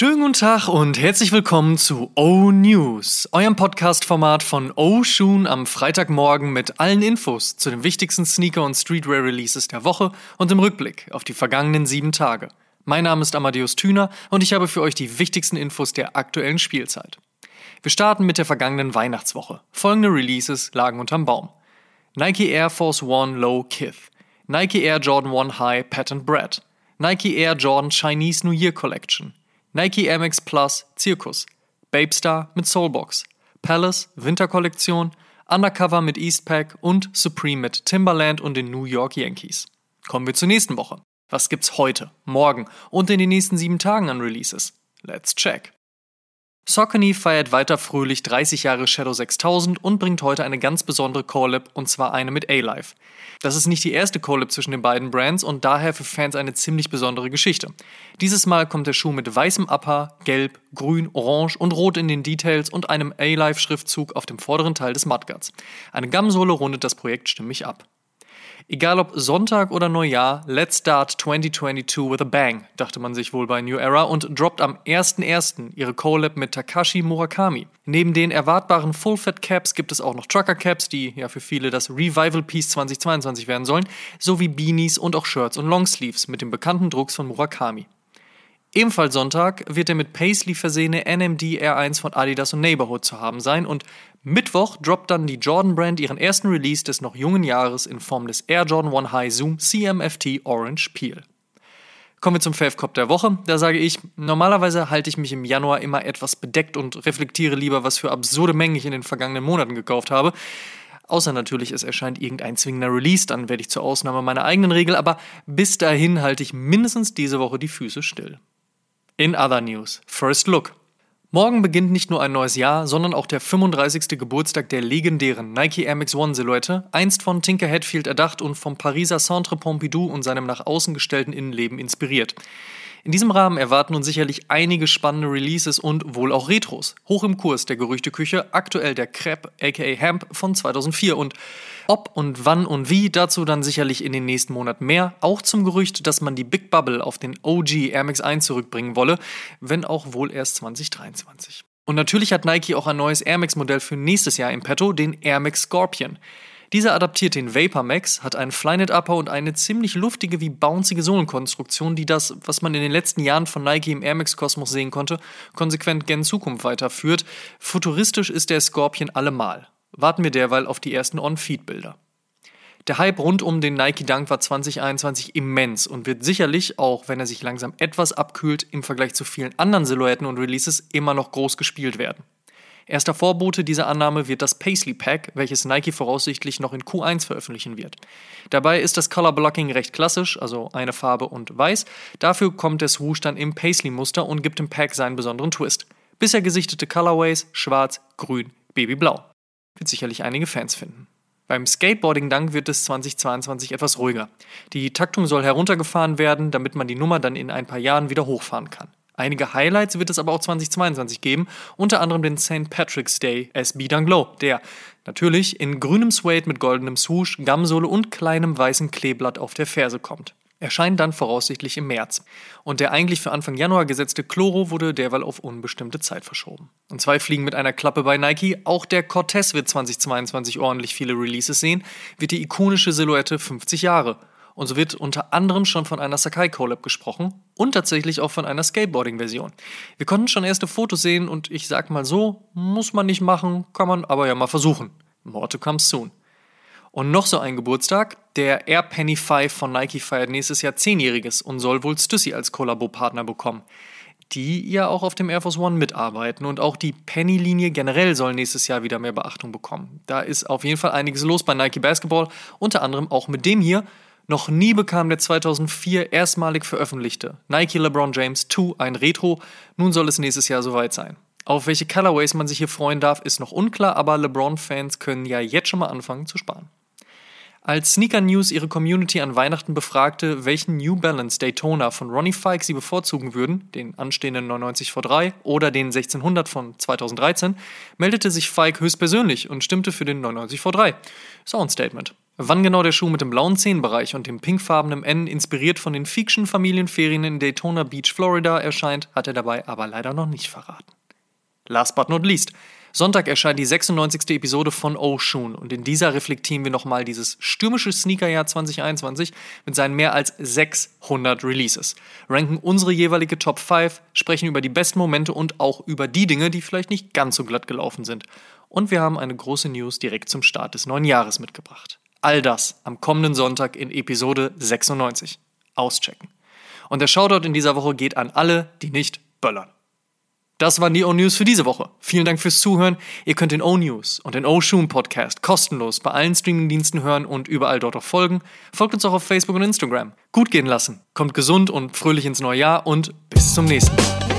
Schönen guten Tag und herzlich willkommen zu O News, eurem Podcast-Format von O Shoon am Freitagmorgen mit allen Infos zu den wichtigsten Sneaker- und Streetwear-Releases der Woche und im Rückblick auf die vergangenen sieben Tage. Mein Name ist Amadeus Thüner und ich habe für euch die wichtigsten Infos der aktuellen Spielzeit. Wir starten mit der vergangenen Weihnachtswoche. Folgende Releases lagen unterm Baum. Nike Air Force One Low Kith, Nike Air Jordan 1 High Patent Bread, Nike Air Jordan Chinese New Year Collection, Nike Air Plus Circus, Babestar mit Soulbox, Palace Winterkollektion, Undercover mit Eastpack und Supreme mit Timberland und den New York Yankees. Kommen wir zur nächsten Woche. Was gibt's heute, morgen und in den nächsten sieben Tagen an Releases? Let's check. Saucony feiert weiter fröhlich 30 Jahre Shadow 6000 und bringt heute eine ganz besondere Collab und zwar eine mit A-Life. Das ist nicht die erste Collab zwischen den beiden Brands und daher für Fans eine ziemlich besondere Geschichte. Dieses Mal kommt der Schuh mit weißem Upper, gelb, grün, orange und rot in den Details und einem A-Life-Schriftzug auf dem vorderen Teil des Mudguards. Eine Gamsohle rundet das Projekt stimmig ab. Egal ob Sonntag oder Neujahr, let's start 2022 with a bang, dachte man sich wohl bei New Era und droppt am 1.1. ihre Collab mit Takashi Murakami. Neben den erwartbaren Full-Fat Caps gibt es auch noch Trucker Caps, die ja für viele das Revival Piece 2022 werden sollen, sowie Beanies und auch Shirts und Longsleeves mit dem bekannten Drucks von Murakami. Ebenfalls Sonntag wird der mit Paisley versehene NMD R1 von Adidas und Neighborhood zu haben sein und Mittwoch droppt dann die Jordan Brand ihren ersten Release des noch jungen Jahres in Form des Air Jordan 1 High Zoom CMFT Orange Peel. Kommen wir zum Fave Cop der Woche. Da sage ich, normalerweise halte ich mich im Januar immer etwas bedeckt und reflektiere lieber, was für absurde Mengen ich in den vergangenen Monaten gekauft habe. Außer natürlich, es erscheint irgendein zwingender Release, dann werde ich zur Ausnahme meiner eigenen Regel, aber bis dahin halte ich mindestens diese Woche die Füße still. In other news, First Look. Morgen beginnt nicht nur ein neues Jahr, sondern auch der 35. Geburtstag der legendären Nike Air Max One Silhouette, einst von Tinker Hatfield erdacht und vom Pariser Centre Pompidou und seinem nach außen gestellten Innenleben inspiriert. In diesem Rahmen erwarten uns sicherlich einige spannende Releases und wohl auch Retros. Hoch im Kurs der Gerüchteküche, aktuell der Crepe aka Hemp von 2004 und ob und wann und wie, dazu dann sicherlich in den nächsten Monaten mehr. Auch zum Gerücht, dass man die Big Bubble auf den OG Air Max 1 zurückbringen wolle, wenn auch wohl erst 2023. Und natürlich hat Nike auch ein neues Air Max Modell für nächstes Jahr im Petto, den Air Max Scorpion. Dieser adaptiert den Vapor Max, hat einen Flynet Upper und eine ziemlich luftige wie bouncige Sohlenkonstruktion, die das, was man in den letzten Jahren von Nike im Air Max Kosmos sehen konnte, konsequent gen Zukunft weiterführt. Futuristisch ist der Scorpion allemal. Warten wir derweil auf die ersten On-Feed-Bilder. Der Hype rund um den Nike Dunk war 2021 immens und wird sicherlich, auch wenn er sich langsam etwas abkühlt, im Vergleich zu vielen anderen Silhouetten und Releases immer noch groß gespielt werden. Erster Vorbote dieser Annahme wird das Paisley Pack, welches Nike voraussichtlich noch in Q1 veröffentlichen wird. Dabei ist das Color Blocking recht klassisch, also eine Farbe und weiß. Dafür kommt der Swoosh dann im Paisley-Muster und gibt dem Pack seinen besonderen Twist. Bisher gesichtete Colorways schwarz, grün, babyblau. Wird sicherlich einige Fans finden. Beim Skateboarding-Dunk wird es 2022 etwas ruhiger. Die Taktung soll heruntergefahren werden, damit man die Nummer dann in ein paar Jahren wieder hochfahren kann. Einige Highlights wird es aber auch 2022 geben, unter anderem den St. Patrick's Day SB Dunk Low, der natürlich in grünem Suede mit goldenem Swoosh, Gamsohle und kleinem weißen Kleeblatt auf der Ferse kommt. Erscheint dann voraussichtlich im März. Und der eigentlich für Anfang Januar gesetzte Chloro wurde derweil auf unbestimmte Zeit verschoben. Und zwei fliegen mit einer Klappe bei Nike. Auch der Cortez wird 2022 ordentlich viele Releases sehen, wird die ikonische Silhouette 50 Jahre. Und so wird unter anderem schon von einer Sakai Collab gesprochen und tatsächlich auch von einer Skateboarding-Version. Wir konnten schon erste Fotos sehen und ich sag mal so, muss man nicht machen, kann man aber ja mal versuchen. More to come soon. Und noch so ein Geburtstag, der Air Penny 5 von Nike feiert nächstes Jahr zehnjähriges und soll wohl Stussy als Kollabo-Partner bekommen. Die ja auch auf dem Air Force One mitarbeiten und auch die Penny-Linie generell soll nächstes Jahr wieder mehr Beachtung bekommen. Da ist auf jeden Fall einiges los bei Nike Basketball, unter anderem auch mit dem hier noch nie bekam der 2004 erstmalig veröffentlichte Nike LeBron James 2 ein Retro, nun soll es nächstes Jahr soweit sein. Auf welche Colorways man sich hier freuen darf, ist noch unklar, aber LeBron-Fans können ja jetzt schon mal anfangen zu sparen. Als Sneaker News ihre Community an Weihnachten befragte, welchen New Balance Daytona von Ronnie Fike sie bevorzugen würden, den anstehenden 99 V3 oder den 1600 von 2013, meldete sich Fike höchstpersönlich und stimmte für den 99 V3. Soundstatement. Wann genau der Schuh mit dem blauen Zehenbereich und dem pinkfarbenen N inspiriert von den Fiction Familienferien in Daytona Beach, Florida erscheint, hat er dabei aber leider noch nicht verraten. Last but not least, Sonntag erscheint die 96. Episode von Oshun und in dieser reflektieren wir nochmal dieses stürmische Sneakerjahr 2021 mit seinen mehr als 600 Releases, ranken unsere jeweilige Top 5, sprechen über die besten Momente und auch über die Dinge, die vielleicht nicht ganz so glatt gelaufen sind. Und wir haben eine große News direkt zum Start des neuen Jahres mitgebracht. All das am kommenden Sonntag in Episode 96. Auschecken. Und der Shoutout in dieser Woche geht an alle, die nicht böllern. Das waren die O-News für diese Woche. Vielen Dank fürs Zuhören. Ihr könnt den O-News und den O-Shoom Podcast kostenlos bei allen Streamingdiensten hören und überall dort auch folgen. Folgt uns auch auf Facebook und Instagram. Gut gehen lassen. Kommt gesund und fröhlich ins neue Jahr und bis zum nächsten Mal.